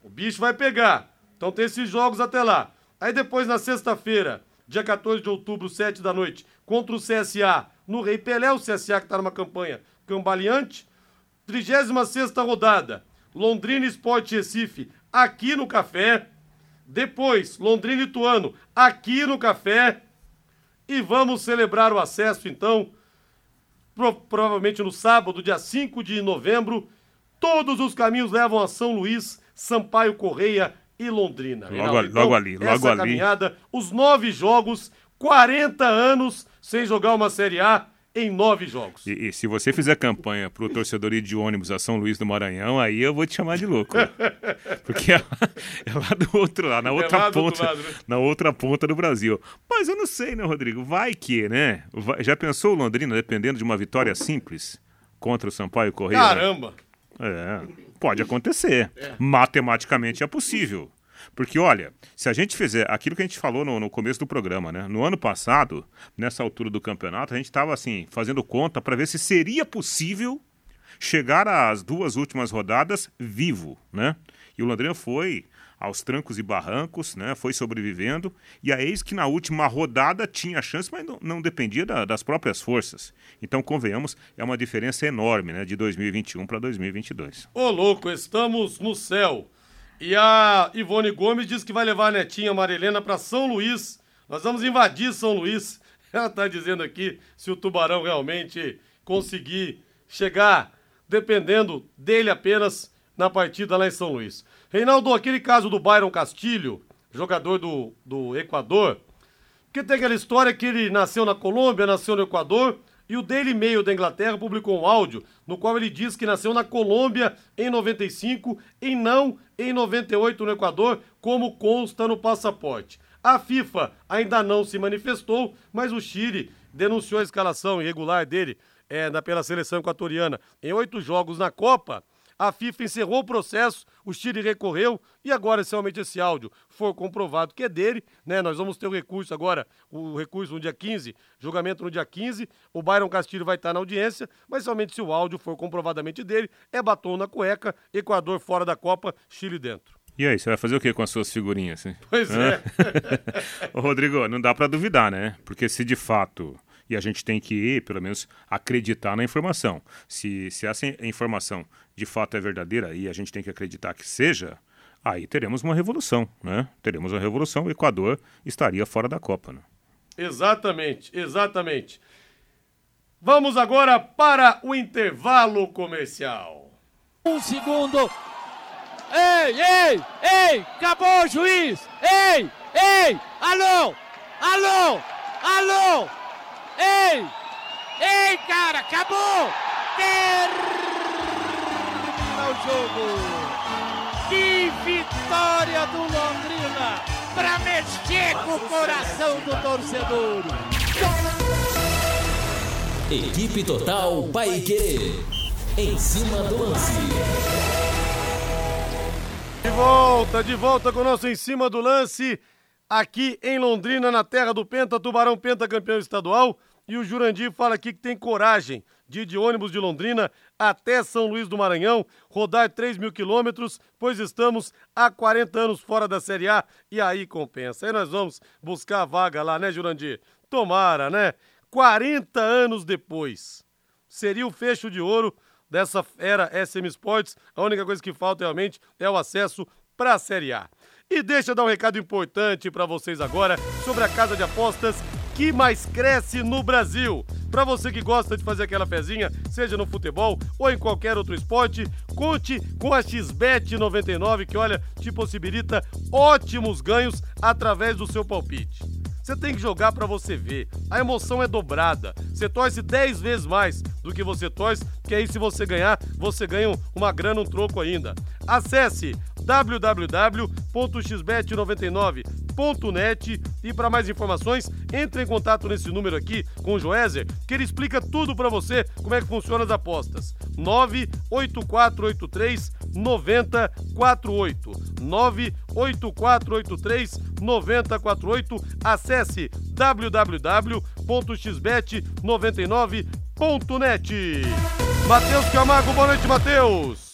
O bicho vai pegar. Então tem esses jogos até lá. Aí depois na sexta-feira, dia 14 de outubro, 7 da noite, contra o CSA, no Rei Pelé, o CSA que está numa campanha cambaleante. 36 rodada, Londrina Esporte Recife, aqui no Café. Depois, Londrina e Tuano, aqui no Café. E vamos celebrar o acesso, então, pro, provavelmente no sábado, dia 5 de novembro. Todos os caminhos levam a São Luís, Sampaio Correia e Londrina. Logo, então, logo ali, logo essa ali. caminhada, os nove jogos, 40 anos sem jogar uma Série A em nove jogos. E, e se você fizer campanha para o torcedor ir de ônibus a São Luís do Maranhão, aí eu vou te chamar de louco. (laughs) Porque é, é, lá do outro lado, na é outra é ponta, lado, né? na outra ponta do Brasil. Mas eu não sei, né, Rodrigo? Vai que, né? Vai, já pensou o Londrina dependendo de uma vitória simples contra o Sampaio Correia? Caramba! É, pode acontecer. É. Matematicamente é possível. Porque, olha, se a gente fizer aquilo que a gente falou no, no começo do programa, né? No ano passado, nessa altura do campeonato, a gente estava assim, fazendo conta para ver se seria possível chegar às duas últimas rodadas vivo, né? E o Londrina foi aos trancos e barrancos, né? Foi sobrevivendo. E a eis que na última rodada tinha chance, mas não, não dependia da, das próprias forças. Então, convenhamos, é uma diferença enorme, né? De 2021 para 2022. Ô, louco, estamos no céu. E a Ivone Gomes diz que vai levar a netinha Marilena para São Luís. Nós vamos invadir São Luís. (laughs) Ela está dizendo aqui se o Tubarão realmente conseguir chegar, dependendo dele apenas, na partida lá em São Luís. Reinaldo, aquele caso do Byron Castilho, jogador do, do Equador, que tem aquela história que ele nasceu na Colômbia, nasceu no Equador, e o Daily Mail da Inglaterra publicou um áudio no qual ele diz que nasceu na Colômbia em 95 e não em 98 no Equador, como consta no passaporte. A FIFA ainda não se manifestou, mas o Chile denunciou a escalação irregular dele é, pela seleção equatoriana em oito jogos na Copa a FIFA encerrou o processo, o Chile recorreu e agora, se realmente esse áudio for comprovado que é dele, né? Nós vamos ter o recurso agora, o recurso no dia 15, julgamento no dia 15. O Byron Castilho vai estar na audiência, mas somente se o áudio for comprovadamente dele, é batom na cueca, Equador fora da Copa, Chile dentro. E aí, você vai fazer o que com as suas figurinhas? Hein? Pois é. (laughs) Ô, Rodrigo, não dá para duvidar, né? Porque se de fato e a gente tem que, pelo menos, acreditar na informação. Se, se essa informação de fato é verdadeira e a gente tem que acreditar que seja, aí teremos uma revolução, né? Teremos uma revolução, o Equador estaria fora da Copa, né? Exatamente, exatamente. Vamos agora para o intervalo comercial. Um segundo. Ei, ei, ei, acabou, juiz! Ei, ei, alô, alô, alô! Ei! Ei, cara, acabou! Termina o jogo! Que vitória do Londrina para mexer com o coração do torcedor! Equipe Total Paique. Em cima do lance. De volta, de volta com o nosso Em Cima do Lance aqui em Londrina, na terra do Penta, Tubarão Penta campeão estadual. E o Jurandir fala aqui que tem coragem de ir de ônibus de Londrina até São Luís do Maranhão, rodar 3 mil quilômetros, pois estamos há 40 anos fora da Série A e aí compensa. Aí nós vamos buscar a vaga lá, né, Jurandir? Tomara, né? 40 anos depois. Seria o fecho de ouro dessa era SM Sports. A única coisa que falta realmente é o acesso para a Série A. E deixa eu dar um recado importante para vocês agora sobre a casa de apostas que mais cresce no Brasil. Para você que gosta de fazer aquela pezinha, seja no futebol ou em qualquer outro esporte, conte com a XBET 99 que olha, te possibilita ótimos ganhos através do seu palpite. Você tem que jogar para você ver. A emoção é dobrada. Você torce 10 vezes mais do que você torce, que aí se você ganhar, você ganha uma grana, um troco ainda. Acesse www.xbet99 Net e para mais informações, entre em contato nesse número aqui com o Joézer, que ele explica tudo para você como é que funciona as apostas. 98483 9048 98483 9048 acesse www.xbet99.net Matheus Camargo, boa noite, Matheus.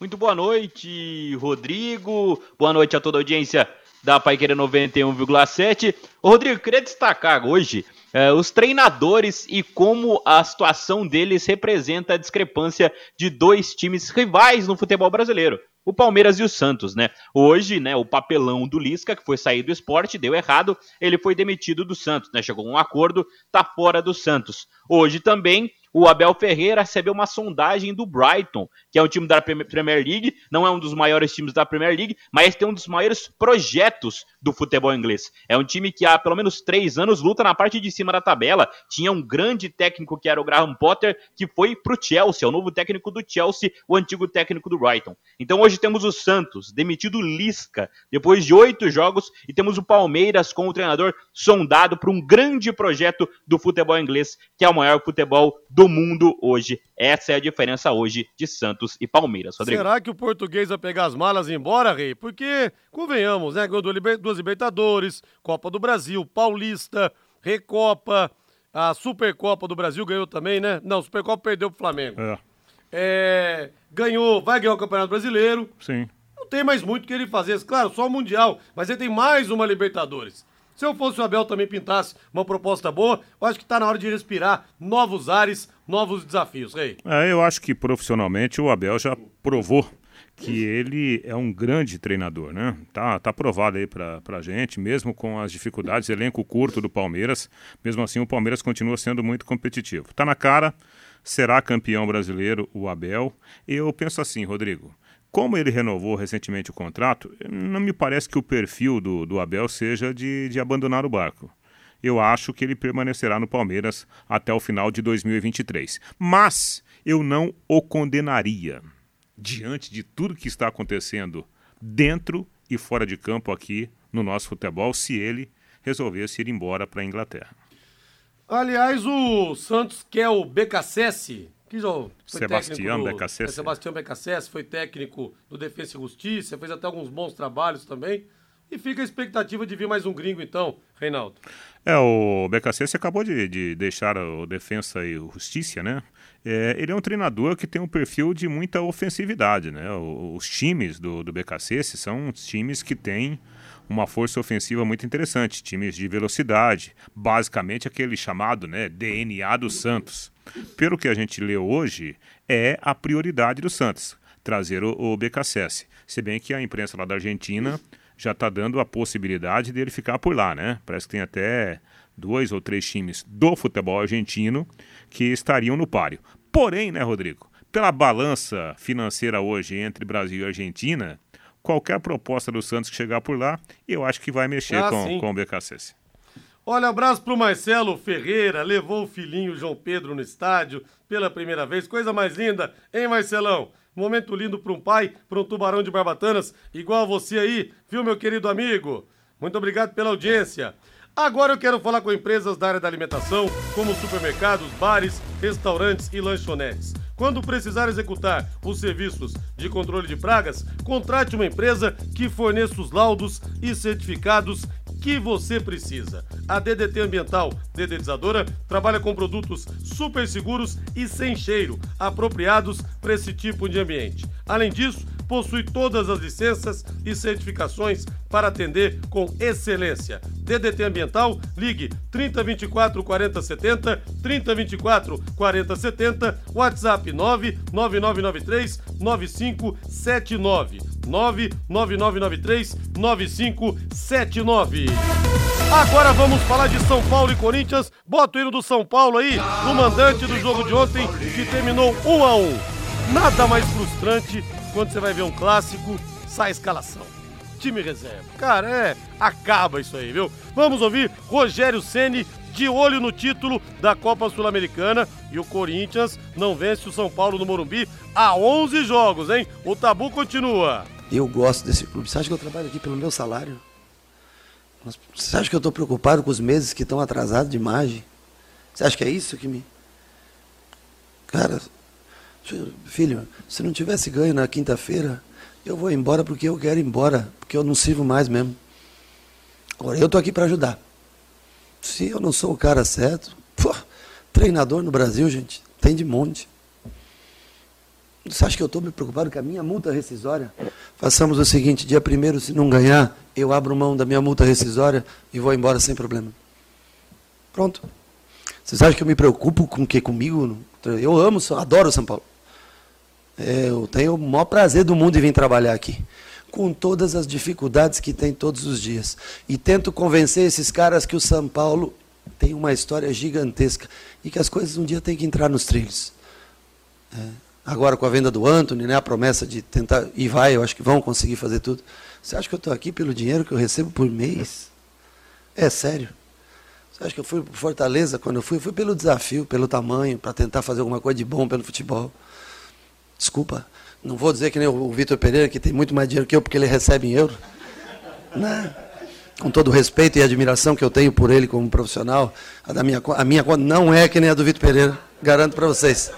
Muito boa noite, Rodrigo. Boa noite a toda a audiência da Paiqueira 91,7. Rodrigo, queria destacar hoje eh, os treinadores e como a situação deles representa a discrepância de dois times rivais no futebol brasileiro. O Palmeiras e o Santos, né? Hoje, né, o papelão do Lisca, que foi sair do esporte, deu errado, ele foi demitido do Santos, né? Chegou a um acordo, tá fora do Santos. Hoje também o Abel Ferreira recebeu uma sondagem do Brighton, que é um time da Premier League, não é um dos maiores times da Premier League, mas tem um dos maiores projetos do futebol inglês. É um time que há pelo menos três anos luta na parte de cima da tabela. Tinha um grande técnico que era o Graham Potter, que foi pro Chelsea, é o novo técnico do Chelsea, o antigo técnico do Brighton. Então hoje temos o Santos, demitido Lisca, depois de oito jogos, e temos o Palmeiras com o treinador sondado para um grande projeto do futebol inglês, que é o maior futebol do do mundo hoje. Essa é a diferença hoje de Santos e Palmeiras, Rodrigo. Será que o português vai pegar as malas e ir embora, Rei? Porque, convenhamos, né? Ganhou duas Libertadores, Copa do Brasil, Paulista, Recopa, a Supercopa do Brasil ganhou também, né? Não, Supercopa perdeu pro Flamengo. É. É, ganhou, vai ganhar o Campeonato Brasileiro. Sim. Não tem mais muito que ele fazer. Claro, só o Mundial, mas ele tem mais uma Libertadores. Se eu fosse o Abel também pintasse uma proposta boa, eu acho que está na hora de respirar novos ares, novos desafios, Rei. É, eu acho que profissionalmente o Abel já provou que ele é um grande treinador, né? Tá, tá provado aí pra, pra gente, mesmo com as dificuldades, elenco curto do Palmeiras, mesmo assim o Palmeiras continua sendo muito competitivo. Tá na cara, será campeão brasileiro o Abel. Eu penso assim, Rodrigo, como ele renovou recentemente o contrato, não me parece que o perfil do, do Abel seja de, de abandonar o barco. Eu acho que ele permanecerá no Palmeiras até o final de 2023. Mas eu não o condenaria diante de tudo que está acontecendo dentro e fora de campo aqui no nosso futebol se ele resolvesse ir embora para a Inglaterra. Aliás, o Santos quer o BKSS, que já foi Sebastião do, Becassese. É, Sebastião Becassese foi técnico do Defesa e Justiça, fez até alguns bons trabalhos também. E fica a expectativa de vir mais um gringo, então, Reinaldo. É, o Becassese acabou de, de, deixar o Defensa e o Justiça, né? É, ele é um treinador que tem um perfil de muita ofensividade, né? Os, os times do, do BKC são times que têm uma força ofensiva muito interessante, times de velocidade, basicamente aquele chamado né, DNA do Santos. Pelo que a gente lê hoje, é a prioridade do Santos, trazer o, o BKSS. Se bem que a imprensa lá da Argentina já está dando a possibilidade dele ficar por lá, né? Parece que tem até dois ou três times do futebol argentino que estariam no páreo. Porém, né, Rodrigo? Pela balança financeira hoje entre Brasil e Argentina, qualquer proposta do Santos que chegar por lá, eu acho que vai mexer ah, com, com o BKSS. Olha, abraço pro Marcelo Ferreira, levou o filhinho João Pedro no estádio pela primeira vez. Coisa mais linda, hein, Marcelão? Momento lindo para um pai, para um tubarão de barbatanas, igual a você aí, viu, meu querido amigo? Muito obrigado pela audiência. Agora eu quero falar com empresas da área da alimentação, como supermercados, bares, restaurantes e lanchonetes. Quando precisar executar os serviços de controle de pragas, contrate uma empresa que forneça os laudos e certificados que você precisa. A DDT Ambiental Dedetizadora trabalha com produtos super seguros e sem cheiro, apropriados para esse tipo de ambiente. Além disso, possui todas as licenças e certificações para atender com excelência. DDT Ambiental, ligue 3024 4070, 3024 4070, WhatsApp 99993 9579. 99993 9579. Agora vamos falar de São Paulo e Corinthians. Bota o hino do São Paulo aí, o mandante do jogo de ontem, que terminou 1 a 1 Nada mais frustrante quando você vai ver um clássico, sai a escalação. Time reserva. Cara, é, acaba isso aí, viu? Vamos ouvir Rogério Ceni de olho no título da Copa Sul-Americana e o Corinthians não vence o São Paulo no Morumbi há 11 jogos, hein? O tabu continua. Eu gosto desse clube. Você acha que eu trabalho aqui pelo meu salário? Você acha que eu estou preocupado com os meses que estão atrasados de imagem? Você acha que é isso que me. Cara, filho, se não tivesse ganho na quinta-feira, eu vou embora porque eu quero ir embora, porque eu não sirvo mais mesmo. Agora, eu estou aqui para ajudar. Se eu não sou o cara certo, pô, treinador no Brasil, gente, tem de monte. Você acha que eu estou me preocupado com a minha multa rescisória? Façamos o seguinte: dia primeiro, se não ganhar, eu abro mão da minha multa rescisória e vou embora sem problema. Pronto. Vocês acham que eu me preocupo com o que comigo? Eu amo, adoro São Paulo. É, eu tenho o maior prazer do mundo em vir trabalhar aqui. Com todas as dificuldades que tem todos os dias. E tento convencer esses caras que o São Paulo tem uma história gigantesca e que as coisas um dia têm que entrar nos trilhos. É agora com a venda do Anthony, né, a promessa de tentar, e vai, eu acho que vão conseguir fazer tudo. Você acha que eu estou aqui pelo dinheiro que eu recebo por mês? É sério. Você acha que eu fui para Fortaleza quando eu fui? Fui pelo desafio, pelo tamanho, para tentar fazer alguma coisa de bom pelo futebol. Desculpa, não vou dizer que nem o Vitor Pereira, que tem muito mais dinheiro que eu, porque ele recebe em euro. Né? Com todo o respeito e admiração que eu tenho por ele como profissional, a, da minha, a minha conta não é que nem a do Vitor Pereira, garanto para vocês.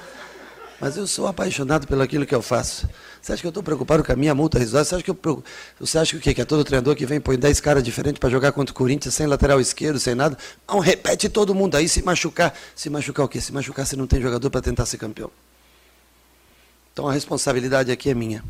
Mas eu sou apaixonado pelo aquilo que eu faço. Você acha que eu estou preocupado com a minha multa rescisória? Você acha que eu Você acha que o quê? Que é todo treinador que vem põe 10 caras diferentes para jogar contra o Corinthians sem lateral esquerdo, sem nada? Não, repete todo mundo aí, se machucar. Se machucar o quê? Se machucar você não tem jogador para tentar ser campeão. Então a responsabilidade aqui é minha.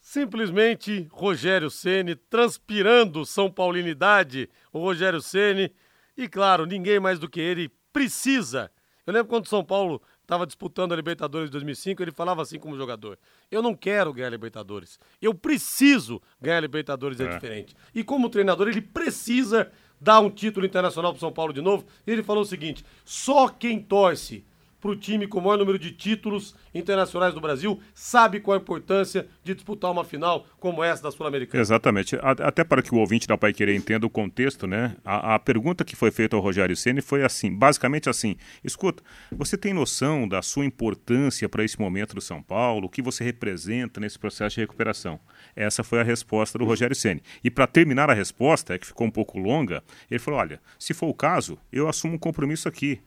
Simplesmente Rogério Ceni transpirando São Paulinidade, o Rogério Ceni e claro, ninguém mais do que ele precisa. Eu lembro quando São Paulo estava disputando a Libertadores de 2005, ele falava assim como jogador: Eu não quero ganhar a Libertadores, eu preciso ganhar a Libertadores, é, é diferente. E como treinador, ele precisa dar um título internacional para São Paulo de novo. Ele falou o seguinte: só quem torce para o time com o maior número de títulos internacionais do Brasil, sabe qual a importância de disputar uma final como essa da Sul-Americana. Exatamente. Até para que o ouvinte da Pai Querer entenda o contexto, né? A, a pergunta que foi feita ao Rogério Ceni foi assim, basicamente assim: escuta, você tem noção da sua importância para esse momento do São Paulo, o que você representa nesse processo de recuperação? Essa foi a resposta do Rogério Ceni. E para terminar a resposta, é que ficou um pouco longa, ele falou: olha, se for o caso, eu assumo um compromisso aqui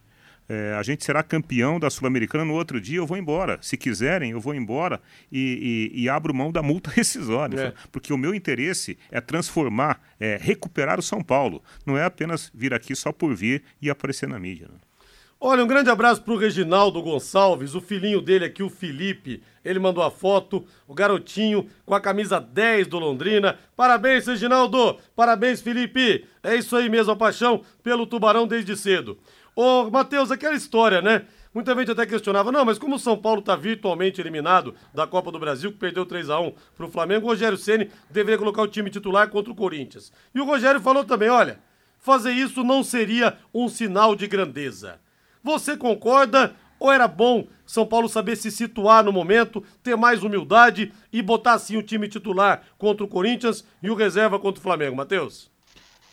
é, a gente será campeão da Sul-Americana no outro dia, eu vou embora. Se quiserem, eu vou embora e, e, e abro mão da multa (laughs) rescisória. É. Porque o meu interesse é transformar, é recuperar o São Paulo. Não é apenas vir aqui só por vir e aparecer na mídia. Né? Olha, um grande abraço pro Reginaldo Gonçalves, o filhinho dele aqui, o Felipe. Ele mandou a foto, o garotinho com a camisa 10 do Londrina. Parabéns, Reginaldo! Parabéns, Felipe! É isso aí mesmo, a paixão pelo Tubarão desde cedo. Ô, Matheus, aquela história, né? Muita gente até questionava, não, mas como o São Paulo está virtualmente eliminado da Copa do Brasil, que perdeu 3 a 1 para o Flamengo, o Rogério Ceni deveria colocar o time titular contra o Corinthians. E o Rogério falou também, olha, fazer isso não seria um sinal de grandeza. Você concorda ou era bom São Paulo saber se situar no momento, ter mais humildade e botar assim o time titular contra o Corinthians e o reserva contra o Flamengo, Matheus?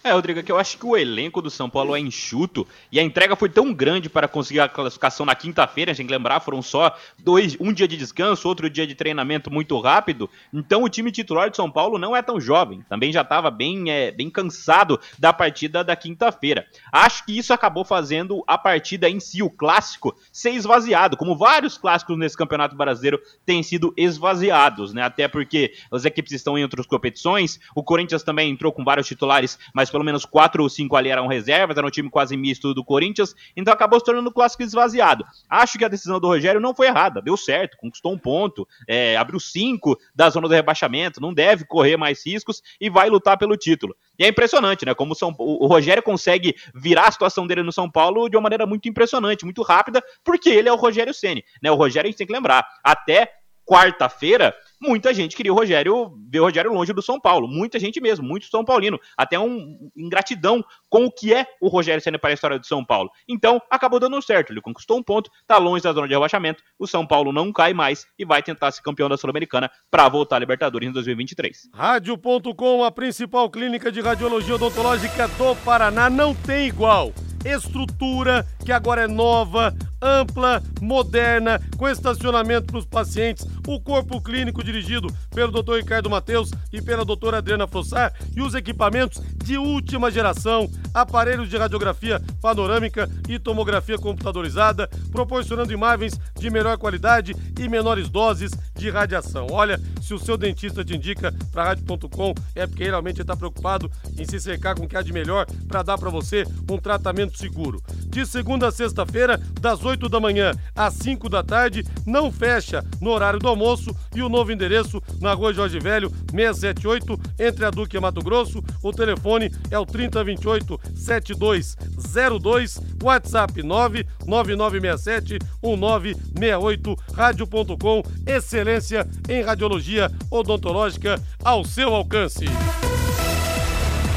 É, Rodrigo, é que eu acho que o elenco do São Paulo é enxuto e a entrega foi tão grande para conseguir a classificação na quinta-feira, a gente lembrar, foram só dois, um dia de descanso, outro dia de treinamento muito rápido. Então o time titular de São Paulo não é tão jovem, também já estava bem, é, bem cansado da partida da quinta-feira. Acho que isso acabou fazendo a partida em si, o clássico, ser esvaziado, como vários clássicos nesse Campeonato Brasileiro têm sido esvaziados, né? Até porque as equipes estão em outras competições, o Corinthians também entrou com vários titulares, mas mas pelo menos quatro ou cinco ali eram reservas, era um time quase misto do Corinthians, então acabou se tornando um clássico esvaziado. Acho que a decisão do Rogério não foi errada, deu certo, conquistou um ponto, é, abriu cinco da zona do rebaixamento, não deve correr mais riscos e vai lutar pelo título. E é impressionante, né? Como São, o Rogério consegue virar a situação dele no São Paulo de uma maneira muito impressionante, muito rápida, porque ele é o Rogério Ceni, né? O Rogério a gente tem que lembrar, até quarta-feira, muita gente queria o Rogério ver o Rogério longe do São Paulo. Muita gente mesmo, muito São Paulino. Até um ingratidão com o que é o Rogério sendo para a história do São Paulo. Então, acabou dando certo. Ele conquistou um ponto, está longe da zona de rebaixamento. O São Paulo não cai mais e vai tentar ser campeão da Sul-Americana para voltar à Libertadores em 2023. Rádio.com, a principal clínica de radiologia odontológica do Paraná, não tem igual estrutura que agora é nova, ampla, moderna, com estacionamento para os pacientes, o corpo clínico dirigido pelo Dr. Ricardo Mateus e pela doutora Adriana Fossar e os equipamentos de última geração, aparelhos de radiografia panorâmica e tomografia computadorizada, proporcionando imagens de melhor qualidade e menores doses de radiação. Olha, se o seu dentista te indica para rádio.com, é porque realmente está preocupado em se cercar com o que há de melhor para dar para você um tratamento seguro. De segunda a sexta-feira, das 8 da manhã às 5 da tarde, não fecha no horário do almoço e o novo endereço na rua Jorge Velho, 678, entre a Duque e Mato Grosso. O telefone é o 3028 7202, WhatsApp 99967 1968, rádio.com, excelência em radiologia odontológica ao seu alcance.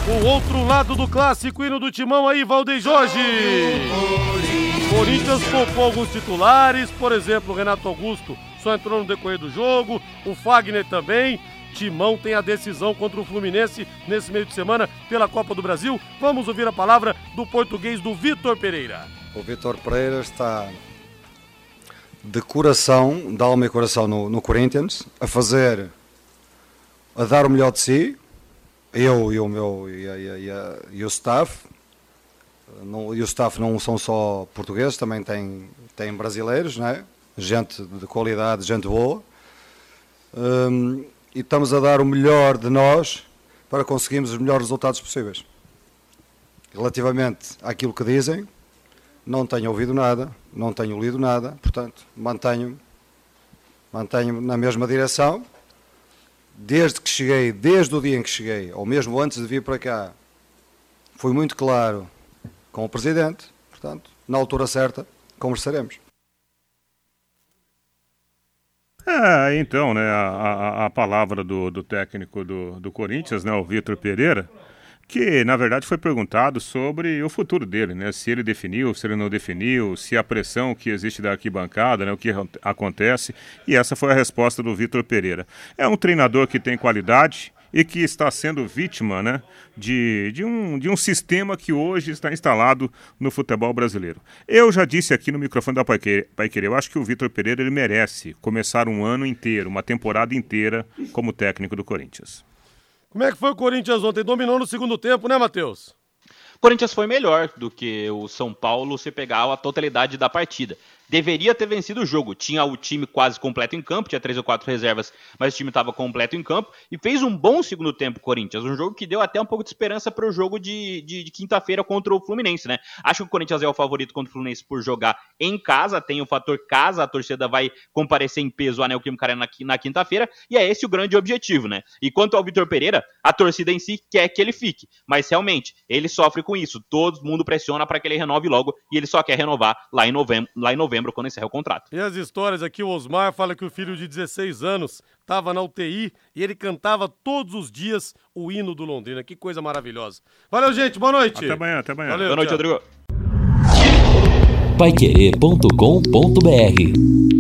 O outro lado do clássico, hino do timão aí, Valdeir Jorge. Corinthians poupou alguns titulares, por exemplo, o Renato Augusto só entrou no decorrer do jogo, o Fagner também. Timão tem a decisão contra o Fluminense nesse meio de semana pela Copa do Brasil. Vamos ouvir a palavra do português do Vitor Pereira. O Vitor Pereira está de coração, de alma e coração no, no Corinthians, a fazer, a dar o melhor de si, eu e o meu e, e, e, e o staff. Não, e o staff não são só portugueses, também tem, tem brasileiros, né? gente de qualidade, gente boa. Um, e estamos a dar o melhor de nós para conseguirmos os melhores resultados possíveis. Relativamente àquilo que dizem, não tenho ouvido nada, não tenho lido nada, portanto, mantenho, mantenho na mesma direção. Desde que cheguei, desde o dia em que cheguei, ou mesmo antes de vir para cá, fui muito claro com o Presidente, portanto, na altura certa, conversaremos. É, então, né, a, a, a palavra do, do técnico do, do Corinthians, né, o Vitor Pereira, que na verdade foi perguntado sobre o futuro dele, né? Se ele definiu, se ele não definiu, se a pressão que existe da arquibancada, né? O que acontece. E essa foi a resposta do Vitor Pereira. É um treinador que tem qualidade e que está sendo vítima, né? De, de, um, de um sistema que hoje está instalado no futebol brasileiro. Eu já disse aqui no microfone da Pai Querer, eu acho que o Vitor Pereira ele merece começar um ano inteiro, uma temporada inteira como técnico do Corinthians. Como é que foi o Corinthians ontem? Dominou no segundo tempo, né, Matheus? O Corinthians foi melhor do que o São Paulo se pegar a totalidade da partida deveria ter vencido o jogo. Tinha o time quase completo em campo, tinha três ou quatro reservas, mas o time estava completo em campo e fez um bom segundo tempo Corinthians. Um jogo que deu até um pouco de esperança para o jogo de, de, de quinta-feira contra o Fluminense, né? Acho que o Corinthians é o favorito contra o Fluminense por jogar em casa, tem o fator casa, a torcida vai comparecer em peso à Neoquímica Arena na, na quinta-feira e é esse o grande objetivo, né? E quanto ao Vitor Pereira, a torcida em si quer que ele fique, mas realmente ele sofre com isso. Todo mundo pressiona para que ele renove logo e ele só quer renovar lá em novembro, lá em novembro novembro, quando encerra o contrato. E as histórias aqui, o Osmar fala que o filho de 16 anos estava na UTI e ele cantava todos os dias o hino do Londrina. Que coisa maravilhosa. Valeu, gente. Boa noite. Até amanhã, até amanhã. Valeu, Boa noite, tchau. Rodrigo. Paiquerê.com.br